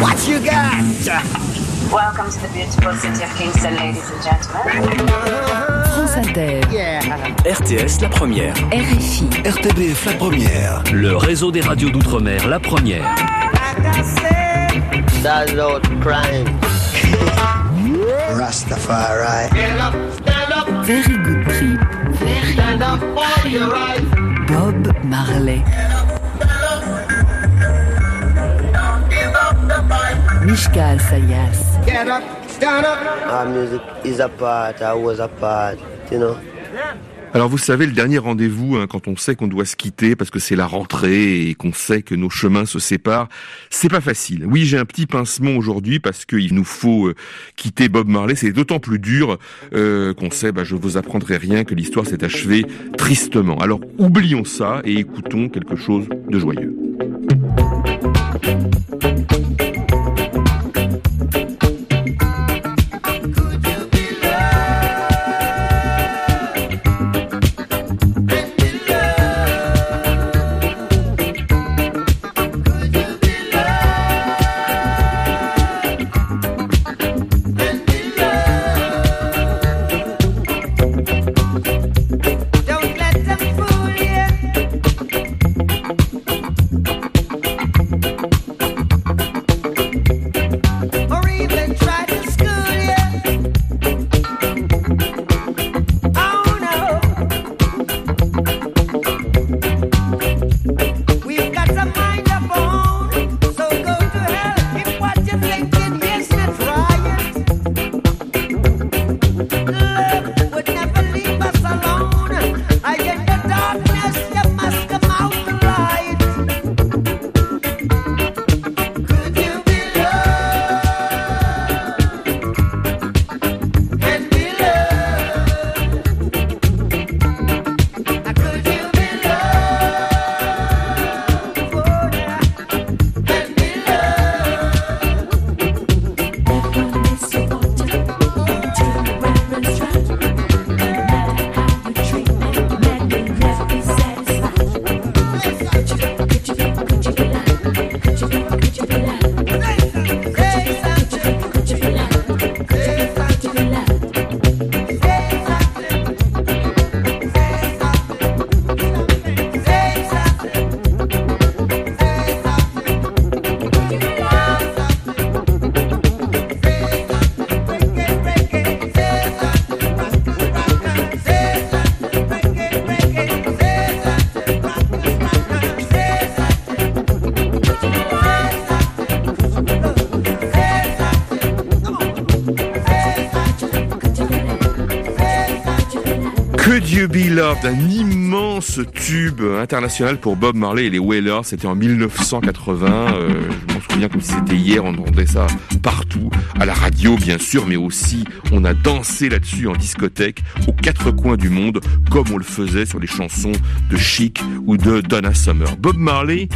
What you got? Welcome to the beautiful city of Kingston, ladies and gentlemen. France Inter, RTS La Première. RFI, RTBF la première. Le réseau des radios d'outre-mer La Première. That's not crime. Rastafari. Very Good Trip, Bob Marley. Mishka Sayas, Our music is a part, I was a part, you know. Alors vous savez, le dernier rendez-vous, hein, quand on sait qu'on doit se quitter parce que c'est la rentrée et qu'on sait que nos chemins se séparent, c'est pas facile. Oui, j'ai un petit pincement aujourd'hui parce qu'il nous faut euh, quitter Bob Marley. C'est d'autant plus dur euh, qu'on sait, bah, je vous apprendrai rien, que l'histoire s'est achevée tristement. Alors oublions ça et écoutons quelque chose de joyeux. Could You Be Loved, un immense tube international pour Bob Marley et les Wailers. C'était en 1980. euh, je m'en souviens comme si c'était hier. On entendait ça partout, à la radio bien sûr, mais aussi on a dansé là-dessus en discothèque aux quatre coins du monde, comme on le faisait sur les chansons de Chic ou de Donna Summer. Bob Marley,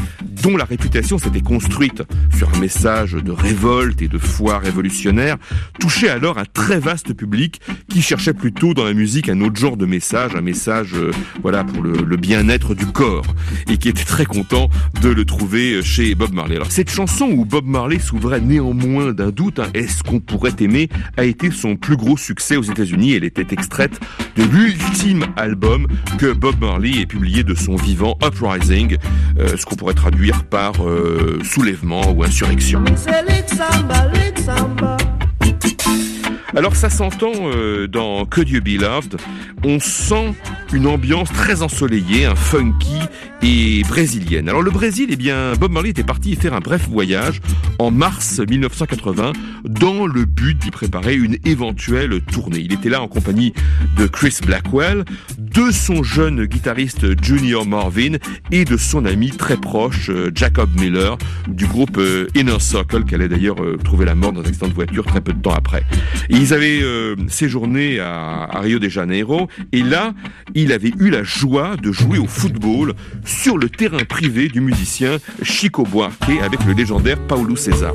dont la réputation s'était construite sur un message de révolte et de foi révolutionnaire, touchait alors un très vaste public qui cherchait plutôt dans la musique un autre genre de message, un message euh, voilà pour le, le bien-être du corps, et qui était très content de le trouver chez Bob Marley. Alors cette chanson où Bob Marley s'ouvrait néanmoins d'un doute, hein, est-ce qu'on pourrait aimer, a été son plus gros succès aux États-Unis? Elle était extraite de l'ultime album que Bob Marley ait publié de son vivant Uprising, euh, ce qu'on pourrait traduire par euh, soulèvement ou insurrection. Alors ça s'entend euh, dans Could You Be Loved, on sent une ambiance très ensoleillée, un funky et brésilienne. Alors le Brésil, eh bien Bob Marley était parti y faire un bref voyage en mars 1980 dans le but d'y préparer une éventuelle tournée. Il était là en compagnie de Chris Blackwell, de son jeune guitariste Junior Marvin et de son ami très proche euh, Jacob Miller du groupe euh, Inner Circle qui allait d'ailleurs euh, trouver la mort dans un accident de voiture très peu de temps après. Ils avaient euh, séjourné à, Rio de Janeiro et là, il avait eu la joie de jouer au football sur le terrain privé du musicien Chico Buarque avec le légendaire Paulo César.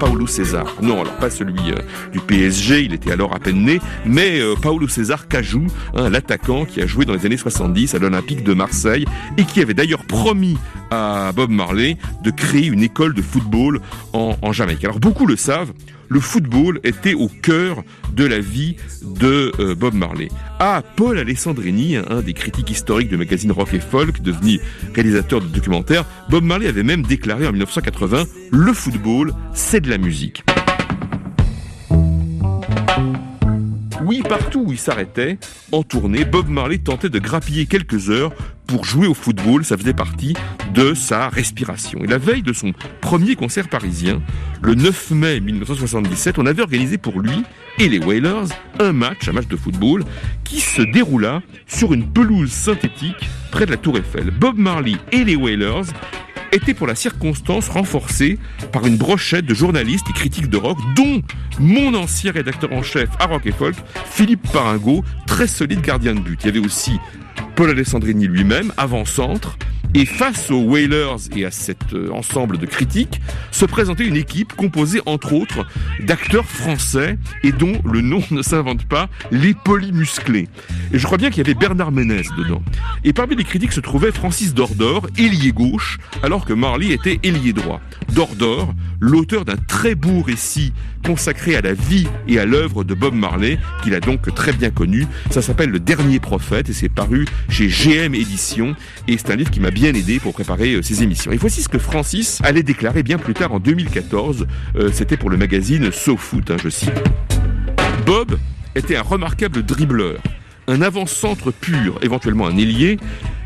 Paulo César. Non, alors pas celui euh, du PSG, il était alors à peine né, mais euh, Paulo César Cajou, hein, l'attaquant qui a joué dans les années 70 à l'Olympique de Marseille et qui avait d'ailleurs promis à Bob Marley de créer une école de football en, en Jamaïque. Alors beaucoup le savent, le football était au cœur de la vie de euh, Bob Marley. Ah, Paul Alessandrini, un des critiques historiques du magazine Rock et Folk, devenu réalisateur de documentaires, Bob Marley avait même déclaré en 1980 Le football, c'est de la musique. Oui, partout où il s'arrêtait, en tournée, Bob Marley tentait de grappiller quelques heures pour jouer au football, ça faisait partie de sa respiration. Et la veille de son premier concert parisien, le 9 mai 1977, on avait organisé pour lui et les Wailers un match, un match de football, qui se déroula sur une pelouse synthétique près de la Tour Eiffel. Bob Marley et les Wailers étaient pour la circonstance renforcés par une brochette de journalistes et critiques de rock, dont mon ancien rédacteur en chef à Rock et Folk, Philippe Paringo, très solide gardien de but. Il y avait aussi Paul Alessandrini lui-même, avant-centre, et face aux Whalers et à cet euh, ensemble de critiques, se présentait une équipe composée entre autres d'acteurs français et dont le nom ne s'invente pas, les polymusclés. Et je crois bien qu'il y avait Bernard Ménez dedans. Et parmi les critiques se trouvait Francis Dordor, ailier gauche, alors que Marley était ailier droit. Dordor, l'auteur d'un très beau récit consacré à la vie et à l'œuvre de Bob Marley, qu'il a donc très bien connu. Ça s'appelle Le Dernier Prophète et c'est paru chez GM Éditions et c'est un livre qui m'a bien aidé pour préparer euh, ces émissions. Et voici ce que Francis allait déclarer bien plus tard en 2014. Euh, C'était pour le magazine SoFoot, hein, je cite. Bob était un remarquable dribbleur, un avant-centre pur, éventuellement un ailier,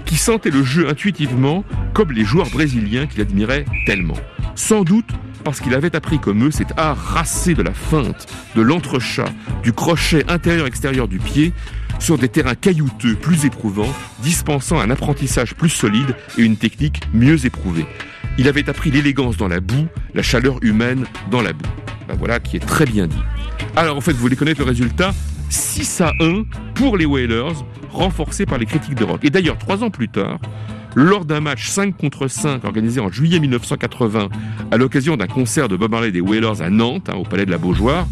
qui sentait le jeu intuitivement comme les joueurs brésiliens qu'il admirait tellement. Sans doute parce qu'il avait appris comme eux cet art racé de la feinte, de l'entrechat, du crochet intérieur-extérieur du pied, sur des terrains caillouteux plus éprouvants, dispensant un apprentissage plus solide et une technique mieux éprouvée. Il avait appris l'élégance dans la boue, la chaleur humaine dans la boue. Ben voilà qui est très bien dit. Alors en fait, vous voulez connaître le résultat? 6 à 1 pour les Whalers, renforcés par les critiques de rock. Et d'ailleurs, trois ans plus tard, lors d'un match 5 contre 5 organisé en juillet 1980 à l'occasion d'un concert de Bob Marley des Whalers à Nantes, hein, au Palais de la Beaujoire,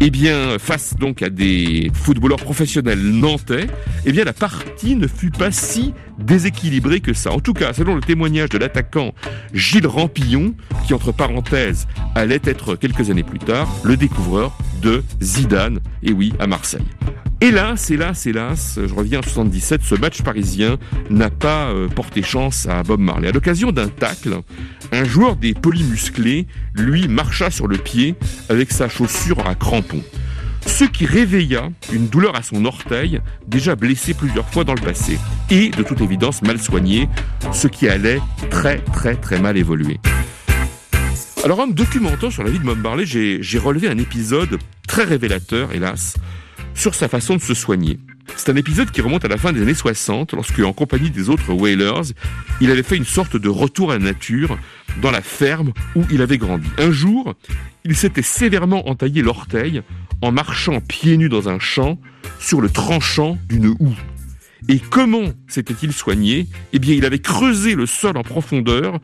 eh bien, face donc à des footballeurs professionnels nantais, eh bien, la partie ne fut pas si déséquilibrée que ça. En tout cas, selon le témoignage de l'attaquant Gilles Rampillon, qui, entre parenthèses, allait être quelques années plus tard, le découvreur de Zidane, et oui, à Marseille. Hélas, hélas, hélas, je reviens en 77, ce match parisien n'a pas euh, porté chance à Bob Marley. À l'occasion d'un tacle, un joueur des polymusclés, lui, marcha sur le pied avec sa chaussure à crampons. Ce qui réveilla une douleur à son orteil, déjà blessé plusieurs fois dans le passé, et de toute évidence mal soigné, ce qui allait très très très mal évoluer. Alors en me documentant sur la vie de Bob Marley, j'ai relevé un épisode très révélateur, hélas, sur sa façon de se soigner. C'est un épisode qui remonte à la fin des années 60, lorsque, en compagnie des autres Whalers, il avait fait une sorte de retour à la nature dans la ferme où il avait grandi. Un jour, il s'était sévèrement entaillé l'orteil en marchant pieds nus dans un champ sur le tranchant d'une houe. Et comment s'était-il soigné? Eh bien, il avait creusé le sol en profondeur,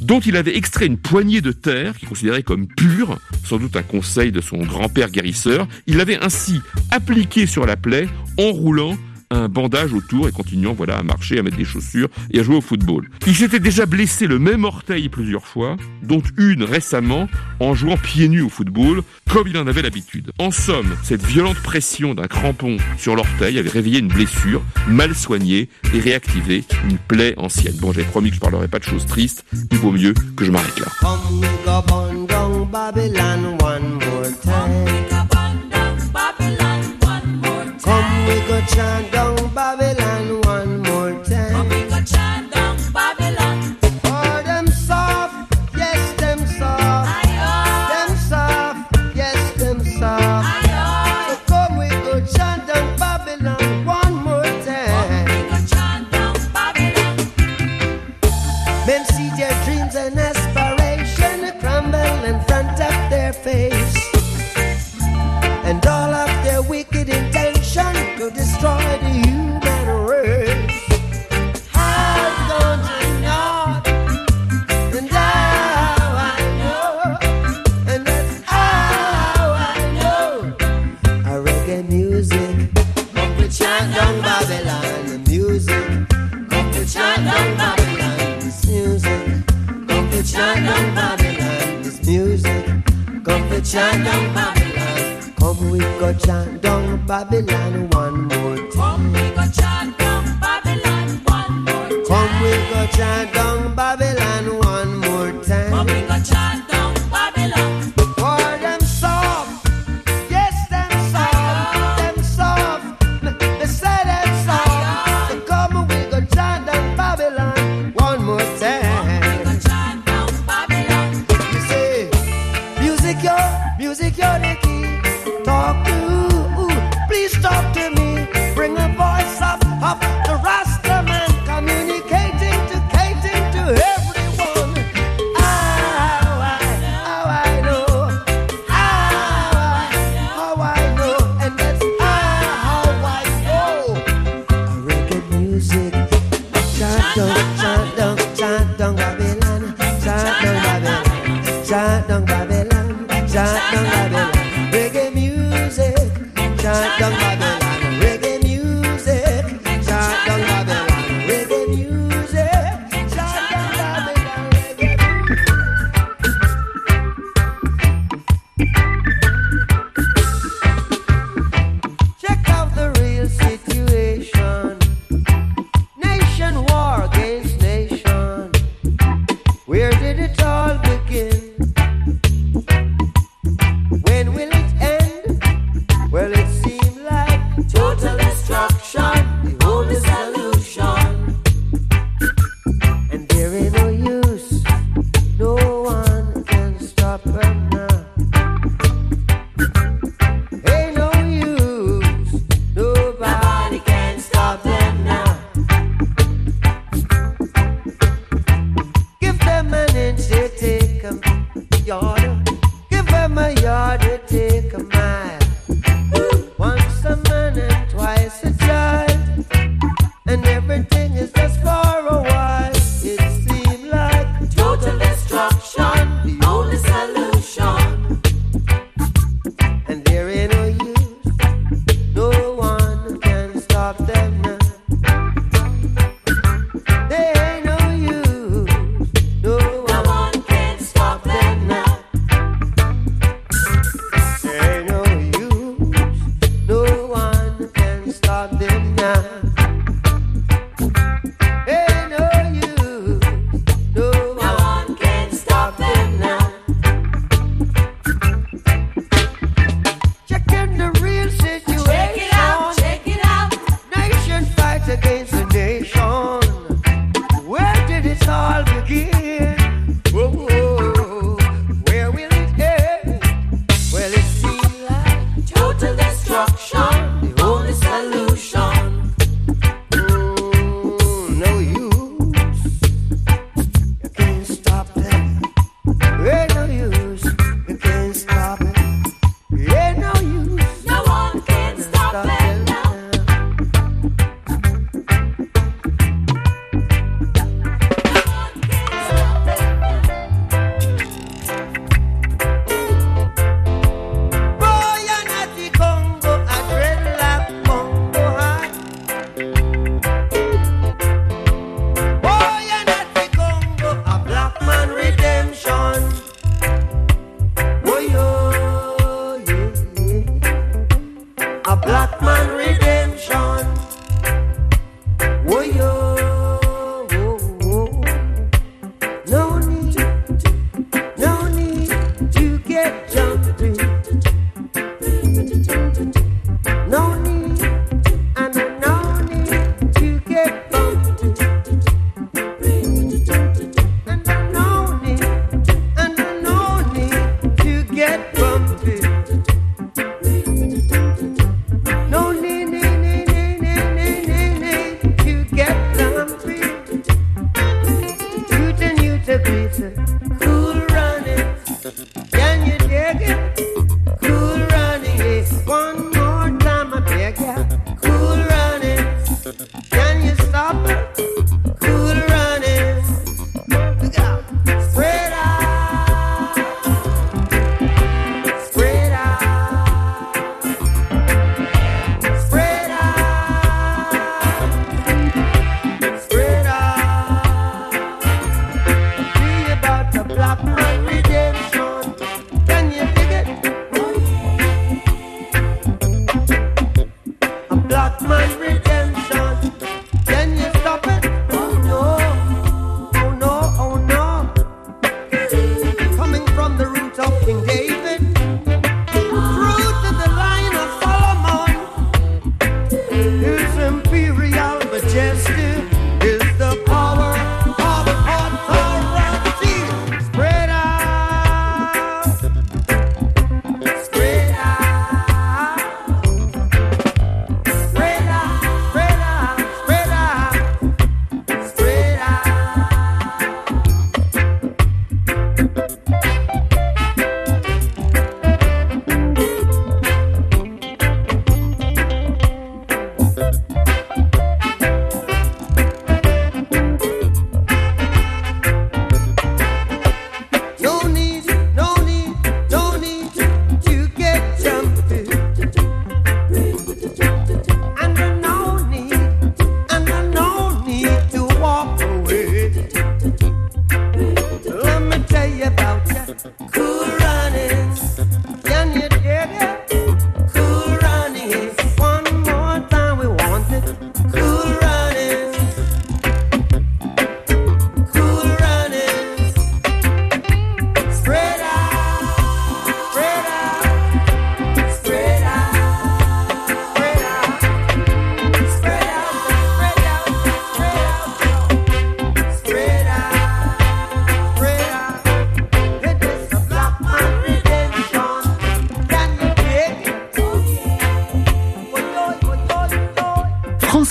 dont il avait extrait une poignée de terre qu'il considérait comme pure, sans doute un conseil de son grand-père guérisseur. Il l'avait ainsi appliqué sur la plaie, enroulant un bandage autour et continuant voilà à marcher, à mettre des chaussures et à jouer au football. Il s'était déjà blessé le même orteil plusieurs fois, dont une récemment en jouant pieds nus au football, comme il en avait l'habitude. En somme, cette violente pression d'un crampon sur l'orteil avait réveillé une blessure mal soignée et réactivé une plaie ancienne. Bon, j'ai promis que je parlerai pas de choses tristes, il vaut mieux que je m'arrête là. Chant down Babylon.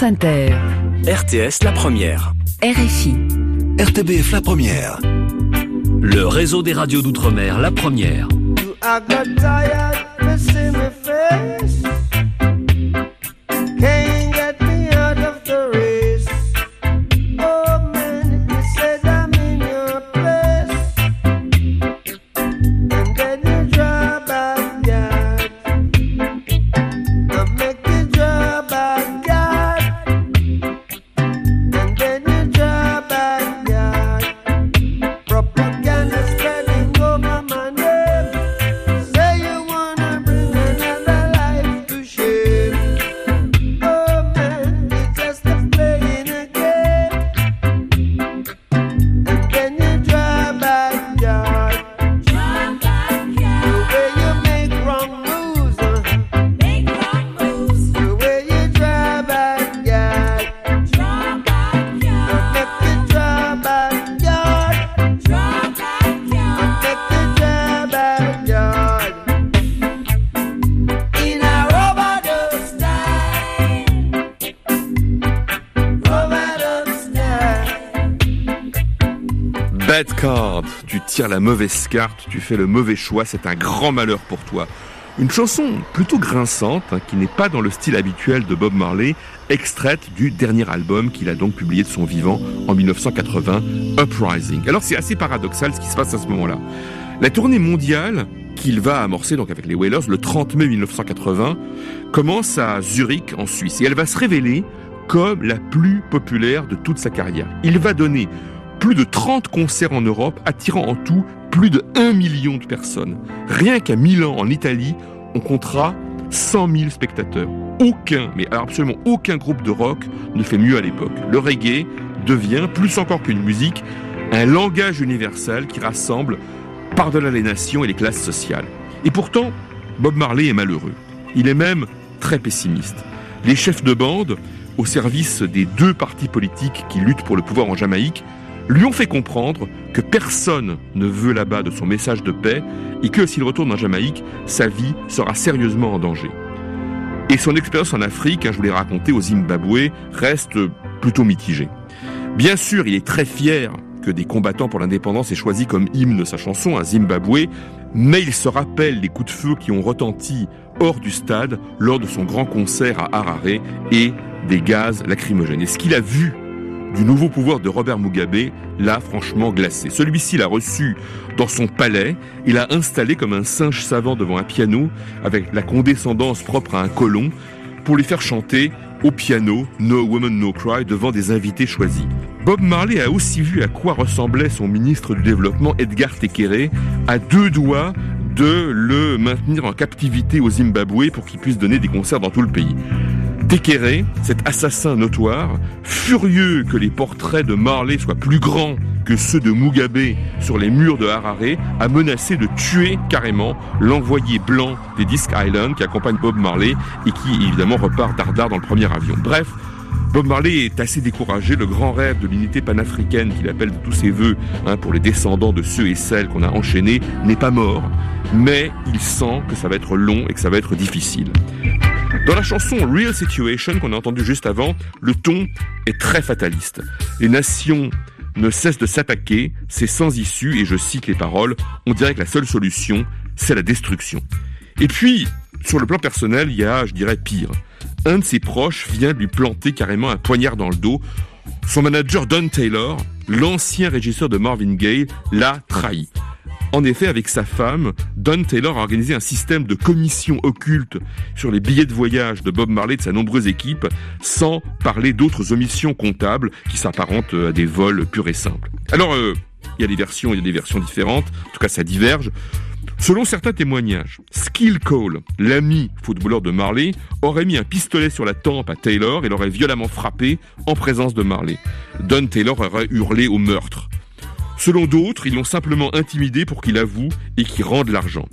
France Inter, RTS La Première. RFI. RTBF la première. Le réseau des radios d'outre-mer La Première. I got tired Bad card, tu tires la mauvaise carte, tu fais le mauvais choix, c'est un grand malheur pour toi. Une chanson plutôt grinçante, hein, qui n'est pas dans le style habituel de Bob Marley, extraite du dernier album qu'il a donc publié de son vivant en 1980, Uprising. Alors c'est assez paradoxal ce qui se passe à ce moment-là. La tournée mondiale qu'il va amorcer donc avec les Wailers le 30 mai 1980 commence à Zurich en Suisse et elle va se révéler comme la plus populaire de toute sa carrière. Il va donner plus de 30 concerts en Europe, attirant en tout plus de 1 million de personnes. Rien qu'à Milan, en Italie, on comptera 100 000 spectateurs. Aucun, mais absolument aucun groupe de rock ne fait mieux à l'époque. Le reggae devient, plus encore qu'une musique, un langage universel qui rassemble par-delà les nations et les classes sociales. Et pourtant, Bob Marley est malheureux. Il est même très pessimiste. Les chefs de bande, au service des deux partis politiques qui luttent pour le pouvoir en Jamaïque, lui ont fait comprendre que personne ne veut là-bas de son message de paix et que s'il retourne en Jamaïque, sa vie sera sérieusement en danger. Et son expérience en Afrique, hein, je vous l'ai raconté, au Zimbabwe, reste plutôt mitigée. Bien sûr, il est très fier que des combattants pour l'indépendance aient choisi comme hymne de sa chanson un Zimbabwe, mais il se rappelle les coups de feu qui ont retenti hors du stade lors de son grand concert à Harare et des gaz lacrymogènes. Et ce qu'il a vu du nouveau pouvoir de Robert Mugabe l'a franchement glacé. Celui-ci l'a reçu dans son palais, il l'a installé comme un singe savant devant un piano avec la condescendance propre à un colon pour lui faire chanter au piano No Woman No Cry devant des invités choisis. Bob Marley a aussi vu à quoi ressemblait son ministre du développement Edgar Tekere à deux doigts de le maintenir en captivité au Zimbabwe pour qu'il puisse donner des concerts dans tout le pays. Pekere, cet assassin notoire, furieux que les portraits de Marley soient plus grands que ceux de Mugabe sur les murs de Harare, a menacé de tuer carrément l'envoyé blanc des Disc Island qui accompagne Bob Marley et qui évidemment repart dardard dans le premier avion. Bref, Bob Marley est assez découragé. Le grand rêve de l'unité panafricaine qu'il appelle de tous ses voeux hein, pour les descendants de ceux et celles qu'on a enchaînés n'est pas mort, mais il sent que ça va être long et que ça va être difficile. Dans la chanson Real Situation qu'on a entendu juste avant, le ton est très fataliste. Les nations ne cessent de s'attaquer, c'est sans issue, et je cite les paroles, on dirait que la seule solution, c'est la destruction. Et puis, sur le plan personnel, il y a, je dirais, pire. Un de ses proches vient lui planter carrément un poignard dans le dos. Son manager Don Taylor, l'ancien régisseur de Marvin Gaye, l'a trahi. En effet, avec sa femme, Don Taylor a organisé un système de commission occulte sur les billets de voyage de Bob Marley et de sa nombreuse équipe, sans parler d'autres omissions comptables qui s'apparentent à des vols purs et simples. Alors, euh, il y a des versions, il y a des versions différentes, en tout cas ça diverge. Selon certains témoignages, Skill Cole, l'ami footballeur de Marley, aurait mis un pistolet sur la tempe à Taylor et l'aurait violemment frappé en présence de Marley. Don Taylor aurait hurlé au meurtre. Selon d'autres, ils l'ont simplement intimidé pour qu'il avoue et qu'il rende l'argent.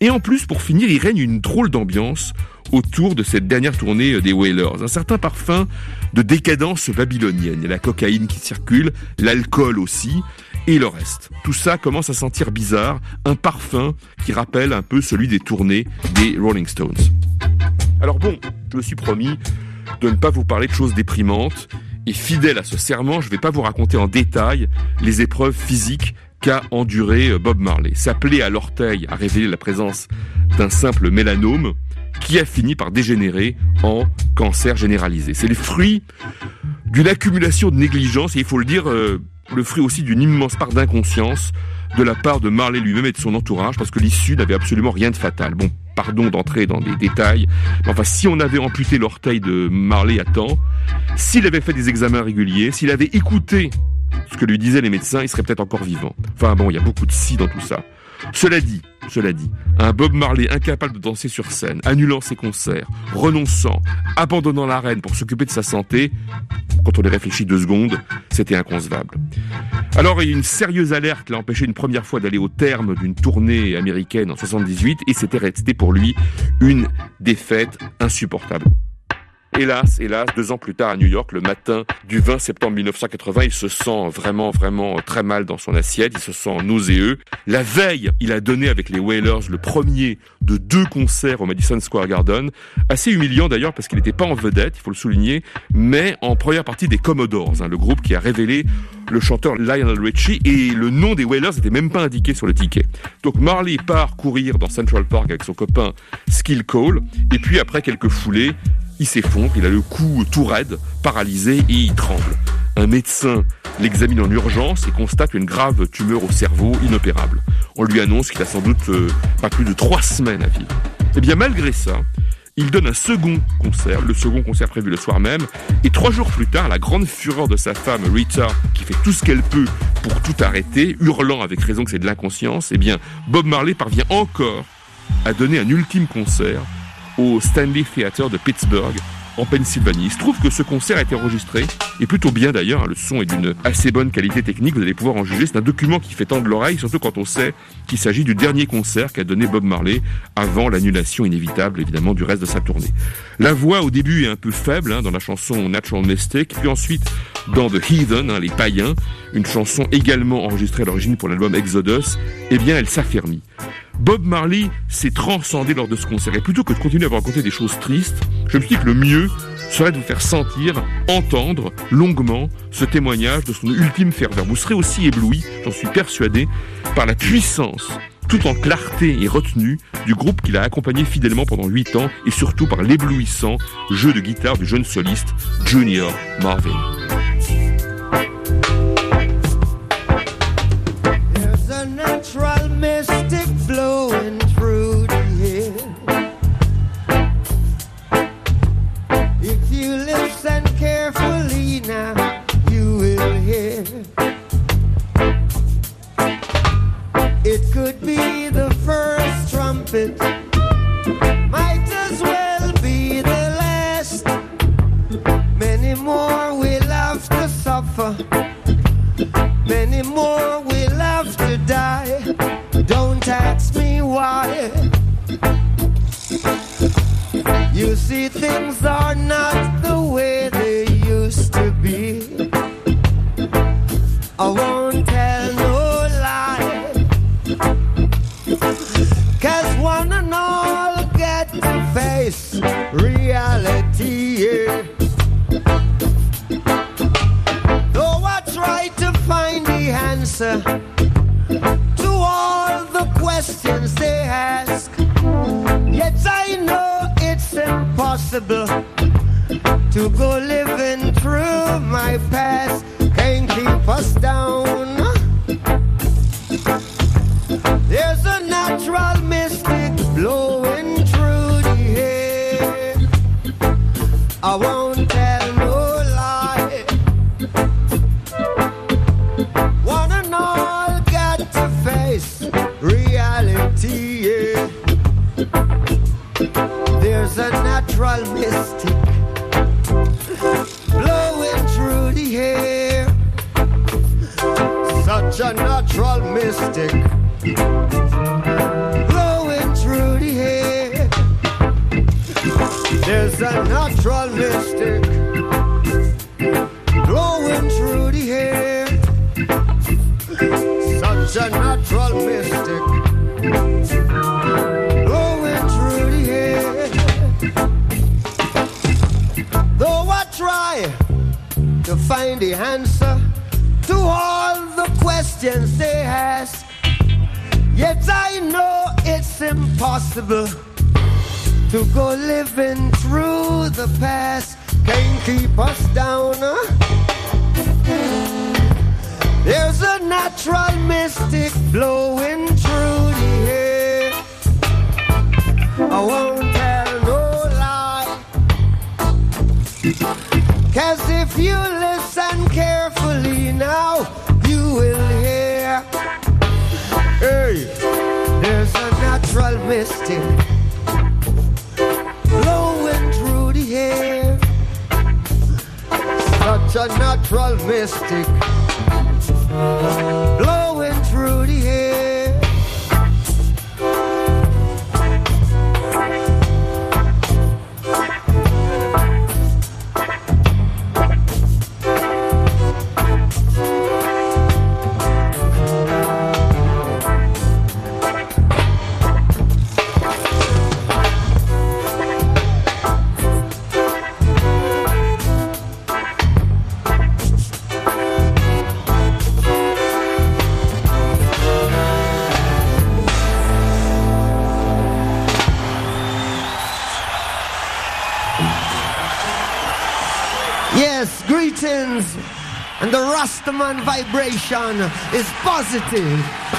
Et en plus, pour finir, il règne une drôle d'ambiance autour de cette dernière tournée des Whalers. Un certain parfum de décadence babylonienne. La cocaïne qui circule, l'alcool aussi, et le reste. Tout ça commence à sentir bizarre, un parfum qui rappelle un peu celui des tournées des Rolling Stones. Alors bon, je me suis promis de ne pas vous parler de choses déprimantes, et fidèle à ce serment, je ne vais pas vous raconter en détail les épreuves physiques qu'a enduré Bob Marley. S'appeler à l'orteil a révélé la présence d'un simple mélanome qui a fini par dégénérer en cancer généralisé. C'est le fruit d'une accumulation de négligence et il faut le dire, euh, le fruit aussi d'une immense part d'inconscience de la part de Marley lui-même et de son entourage parce que l'issue n'avait absolument rien de fatal. Bon, pardon d'entrer dans des détails, mais enfin si on avait amputé l'orteil de Marley à temps, s'il avait fait des examens réguliers, s'il avait écouté ce que lui disaient les médecins, il serait peut-être encore vivant. Enfin bon, il y a beaucoup de si dans tout ça. Cela dit, cela dit, un Bob Marley incapable de danser sur scène, annulant ses concerts, renonçant, abandonnant l'arène pour s'occuper de sa santé, quand on y réfléchit deux secondes, c'était inconcevable. Alors une sérieuse alerte l'a empêché une première fois d'aller au terme d'une tournée américaine en 78 et c'était pour lui une défaite insupportable. Hélas, hélas, deux ans plus tard à New York, le matin du 20 septembre 1980, il se sent vraiment, vraiment très mal dans son assiette, il se sent nauséeux. La veille, il a donné avec les Wailers le premier de deux concerts au Madison Square Garden, assez humiliant d'ailleurs parce qu'il n'était pas en vedette, il faut le souligner, mais en première partie des Commodores, hein, le groupe qui a révélé le chanteur Lionel Richie et le nom des Wailers n'était même pas indiqué sur le ticket. Donc Marley part courir dans Central Park avec son copain Skill Cole et puis après quelques foulées, il s'effondre, il a le cou tout raide, paralysé et il tremble. Un médecin l'examine en urgence et constate une grave tumeur au cerveau inopérable. On lui annonce qu'il a sans doute euh, pas plus de trois semaines à vivre. Et bien malgré ça, il donne un second concert, le second concert prévu le soir même, et trois jours plus tard, la grande fureur de sa femme Rita, qui fait tout ce qu'elle peut pour tout arrêter, hurlant avec raison que c'est de l'inconscience, eh bien Bob Marley parvient encore à donner un ultime concert au Stanley Theater de Pittsburgh, en Pennsylvanie. Il se trouve que ce concert a été enregistré, et plutôt bien d'ailleurs, hein, le son est d'une assez bonne qualité technique, vous allez pouvoir en juger. C'est un document qui fait tendre l'oreille, surtout quand on sait qu'il s'agit du dernier concert qu'a donné Bob Marley avant l'annulation inévitable, évidemment, du reste de sa tournée. La voix au début est un peu faible hein, dans la chanson Natural Mistake, puis ensuite dans The Heathen, hein, les païens, une chanson également enregistrée à l'origine pour l'album Exodus, eh bien elle s'affermit. Bob Marley s'est transcendé lors de ce concert. Et plutôt que de continuer à vous raconter des choses tristes, je me suis dit que le mieux serait de vous faire sentir, entendre longuement ce témoignage de son ultime ferveur. Vous serez aussi ébloui, j'en suis persuadé, par la puissance tout en clarté et retenue du groupe qu'il a accompagné fidèlement pendant 8 ans et surtout par l'éblouissant jeu de guitare du jeune soliste Junior Marvin. it. Might as well be the last. Many more will have to suffer. Many more will have to die. Don't ask me why. You see, things are not the way answer to all the questions they ask. Yet I know it's impossible to go living through my past. Can't keep us down. impossible to go living through the past. Can't keep us down. Huh? There's a natural mystic blowing through the air. I won't tell no lie. Cause if you listen carefully now, you will hear. Hey! April misty blowing through the air. Such a natural mystic. human vibration is positive.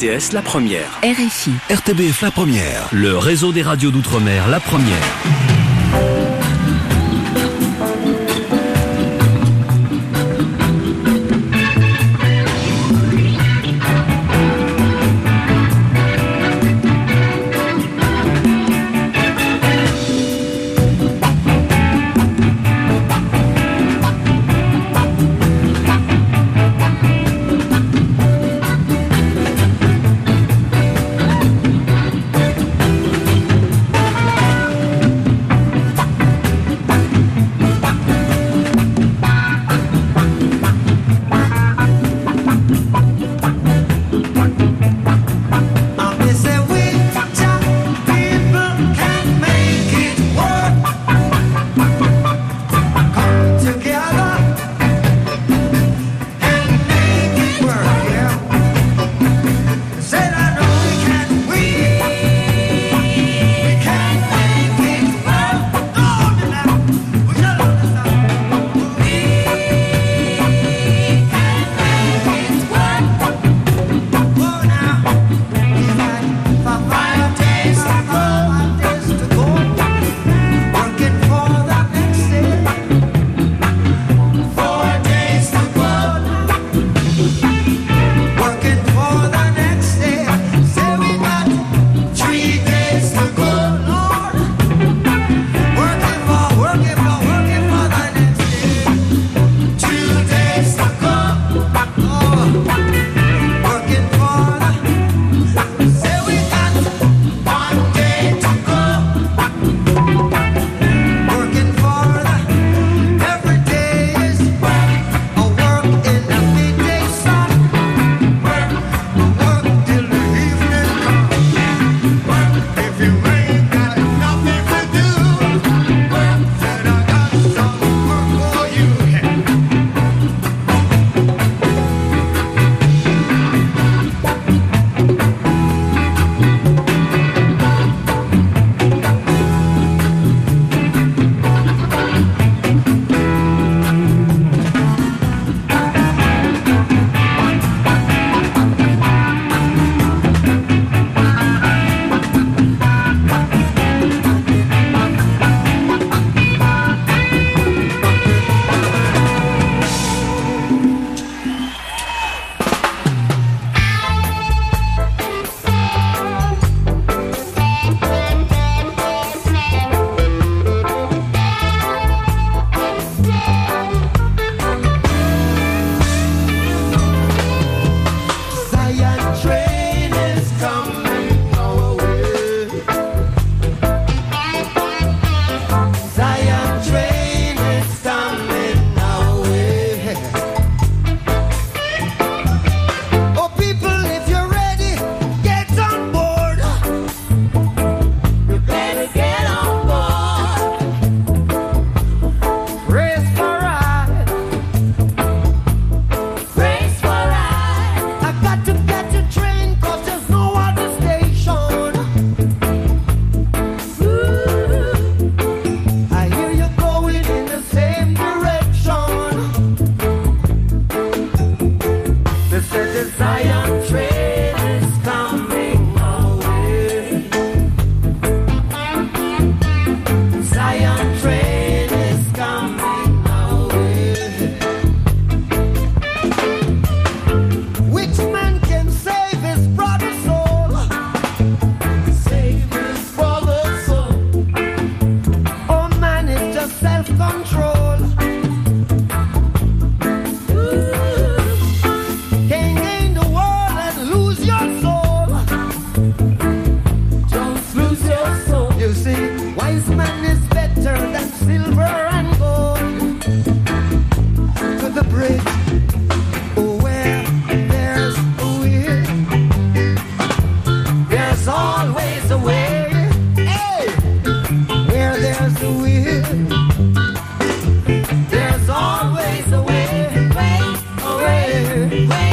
RTS La Première. RFI. RTBF La Première. Le réseau des radios d'outre-mer La Première.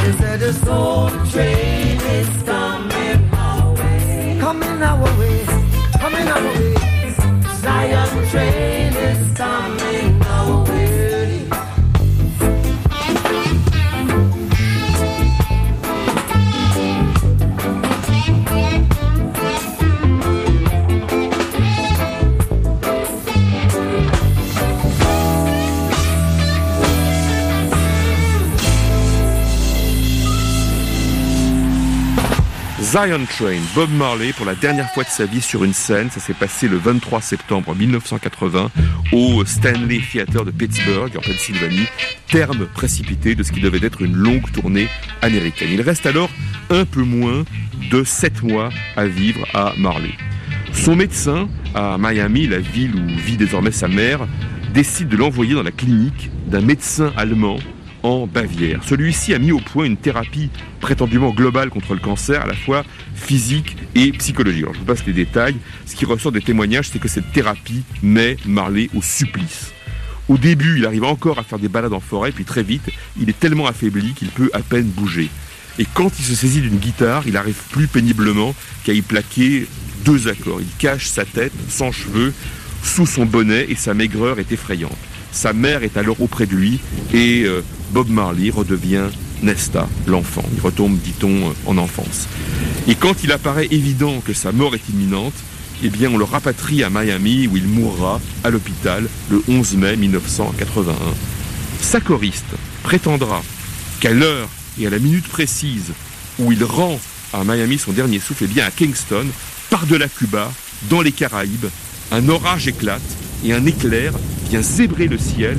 is at a soul train. Zion Train, Bob Marley pour la dernière fois de sa vie sur une scène. Ça s'est passé le 23 septembre 1980 au Stanley Theater de Pittsburgh en Pennsylvanie. Terme précipité de ce qui devait être une longue tournée américaine. Il reste alors un peu moins de 7 mois à vivre à Marley. Son médecin à Miami, la ville où vit désormais sa mère, décide de l'envoyer dans la clinique d'un médecin allemand en Bavière. Celui-ci a mis au point une thérapie prétendument globale contre le cancer, à la fois physique et psychologique. Je vous passe les détails. Ce qui ressort des témoignages, c'est que cette thérapie met Marley au supplice. Au début, il arrive encore à faire des balades en forêt, puis très vite, il est tellement affaibli qu'il peut à peine bouger. Et quand il se saisit d'une guitare, il arrive plus péniblement qu'à y plaquer deux accords. Il cache sa tête, sans cheveux, sous son bonnet, et sa maigreur est effrayante. Sa mère est alors auprès de lui, et euh, Bob Marley redevient Nesta, l'enfant. Il retombe, dit-on, en enfance. Et quand il apparaît évident que sa mort est imminente, eh bien, on le rapatrie à Miami où il mourra à l'hôpital le 11 mai 1981. Sa choriste prétendra qu'à l'heure et à la minute précise où il rend à Miami son dernier souffle, eh bien à Kingston, par-delà Cuba, dans les Caraïbes, un orage éclate et un éclair vient zébrer le ciel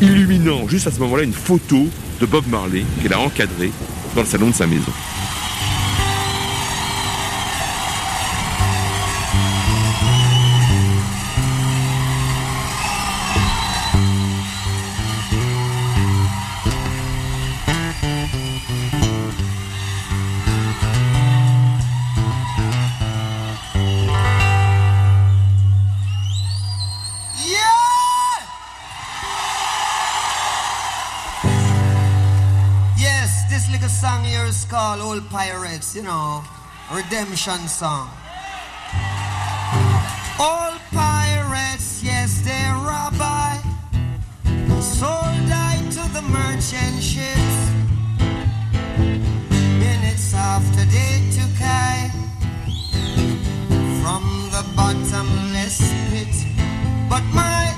illuminant juste à ce moment-là une photo de Bob Marley qu'elle a encadrée dans le salon de sa maison. You know, redemption song. All pirates, yes, they rob I, sold I to the merchant ships. Minutes after they took I from the bottomless pit. But my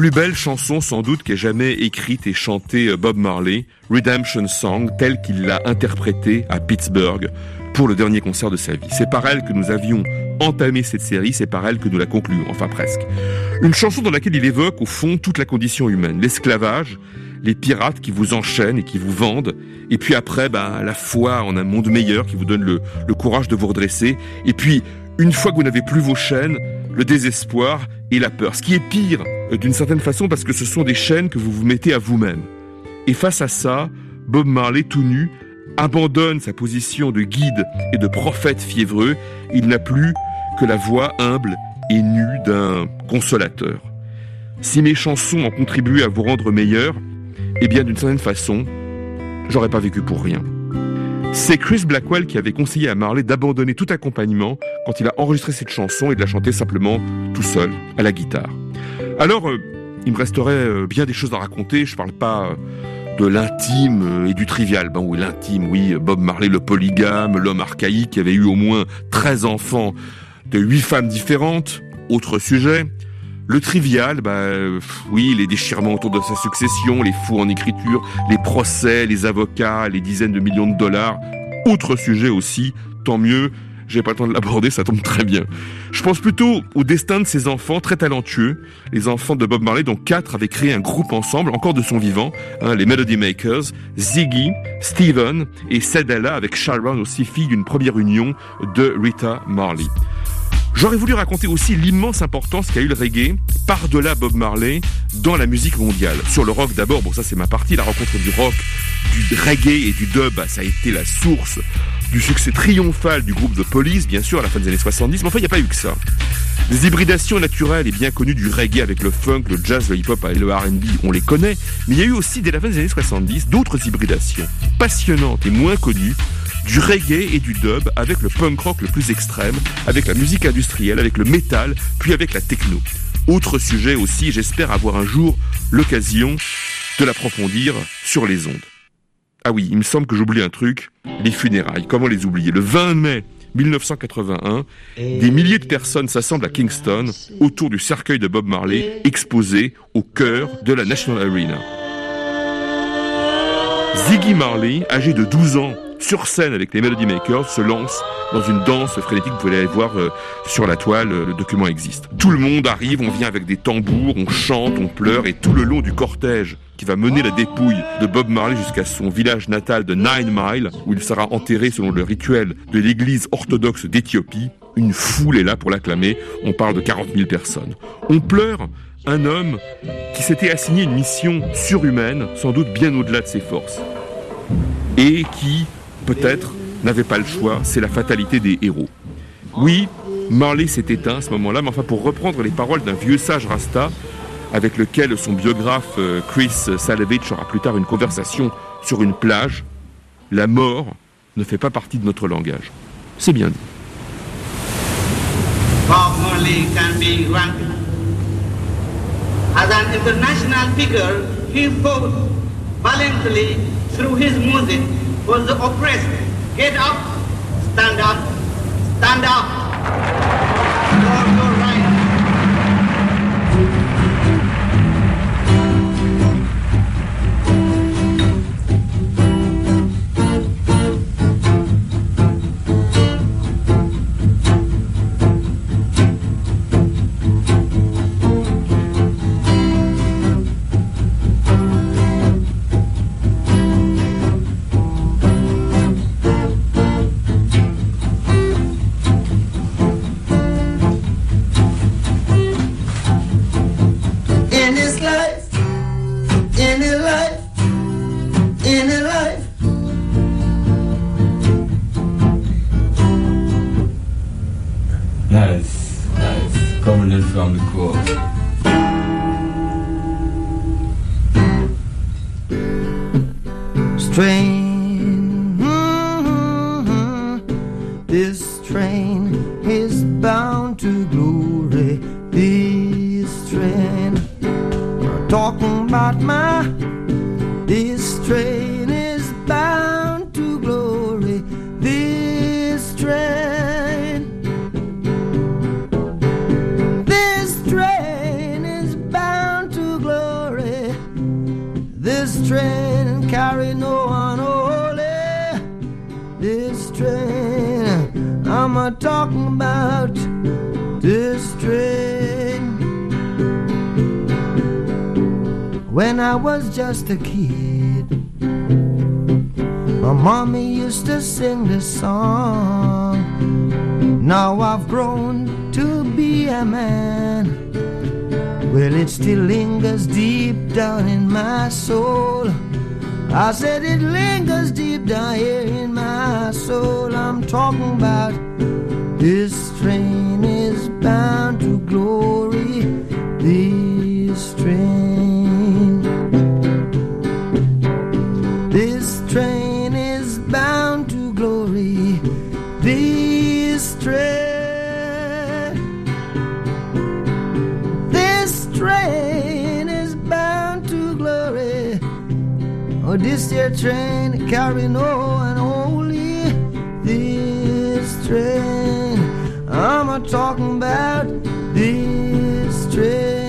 plus belle chanson sans doute qu'ait jamais écrite et chantée euh, Bob Marley, Redemption Song, telle qu'il l'a interprétée à Pittsburgh pour le dernier concert de sa vie. C'est par elle que nous avions entamé cette série, c'est par elle que nous la concluons, enfin presque. Une chanson dans laquelle il évoque au fond toute la condition humaine, l'esclavage, les pirates qui vous enchaînent et qui vous vendent, et puis après, bah, la foi en un monde meilleur qui vous donne le, courage de vous redresser, et puis, une fois que vous n'avez plus vos chaînes, le désespoir et la peur. Ce qui est pire, d'une certaine façon, parce que ce sont des chaînes que vous vous mettez à vous-même. Et face à ça, Bob Marley, tout nu, abandonne sa position de guide et de prophète fiévreux. Il n'a plus que la voix humble et nue d'un consolateur. Si mes chansons ont contribué à vous rendre meilleur, eh bien, d'une certaine façon, j'aurais pas vécu pour rien. C'est Chris Blackwell qui avait conseillé à Marley d'abandonner tout accompagnement quand il a enregistré cette chanson et de la chanter simplement tout seul à la guitare. Alors, euh, il me resterait euh, bien des choses à raconter. Je parle pas euh, de l'intime et du trivial. Ben oui, l'intime, oui. Bob Marley, le polygame, l'homme archaïque qui avait eu au moins 13 enfants de 8 femmes différentes. Autre sujet. Le trivial, bah oui, les déchirements autour de sa succession, les fous en écriture, les procès, les avocats, les dizaines de millions de dollars. Autre sujet aussi, tant mieux, j'ai pas le temps de l'aborder, ça tombe très bien. Je pense plutôt au destin de ces enfants très talentueux, les enfants de Bob Marley, dont quatre avaient créé un groupe ensemble, encore de son vivant, hein, les Melody Makers, Ziggy, Steven et Cedella, avec Sharon aussi fille d'une première union de Rita Marley. J'aurais voulu raconter aussi l'immense importance qu'a eu le reggae, par-delà Bob Marley, dans la musique mondiale. Sur le rock d'abord, bon ça c'est ma partie, la rencontre du rock, du reggae et du dub, bah, ça a été la source du succès triomphal du groupe The Police, bien sûr, à la fin des années 70, mais enfin il n'y a pas eu que ça. Des hybridations naturelles et bien connues du reggae avec le funk, le jazz, le hip-hop et le R&B, on les connaît, mais il y a eu aussi dès la fin des années 70 d'autres hybridations, passionnantes et moins connues, du reggae et du dub avec le punk rock le plus extrême, avec la musique industrielle, avec le métal, puis avec la techno. Autre sujet aussi, j'espère avoir un jour l'occasion de l'approfondir sur les ondes. Ah oui, il me semble que j'oublie un truc, les funérailles, comment les oublier? Le 20 mai 1981, des milliers de personnes s'assemblent à Kingston autour du cercueil de Bob Marley exposé au cœur de la National Arena. Ziggy Marley, âgé de 12 ans, sur scène avec les Melody Makers, se lance dans une danse frénétique. Vous pouvez aller voir euh, sur la toile, euh, le document existe. Tout le monde arrive, on vient avec des tambours, on chante, on pleure, et tout le long du cortège qui va mener la dépouille de Bob Marley jusqu'à son village natal de Nine Mile, où il sera enterré selon le rituel de l'église orthodoxe d'Éthiopie, une foule est là pour l'acclamer. On parle de 40 000 personnes. On pleure un homme qui s'était assigné une mission surhumaine, sans doute bien au-delà de ses forces, et qui, peut-être, n'avait pas le choix. C'est la fatalité des héros. Oui, Marley s'est éteint à ce moment-là, mais enfin, pour reprendre les paroles d'un vieux sage Rasta, avec lequel son biographe euh, Chris Salovich aura plus tard une conversation sur une plage, la mort ne fait pas partie de notre langage. C'est bien dit. Bob Marley as an international figure. He through his music for the oppressed. Get up, stand up, stand up. Train is bound to glory. This train. This train is bound to glory. This train carry no one holy. This train, I'm a talking about this train. When I was just a kid, my mommy used to sing this song. Now I've grown to be a man. Well, it still lingers deep down in my soul. I said it lingers deep down here in my soul. I'm talking about this train is bound to glory. This train. This train carrying no and only this train. I'm not talking about this train.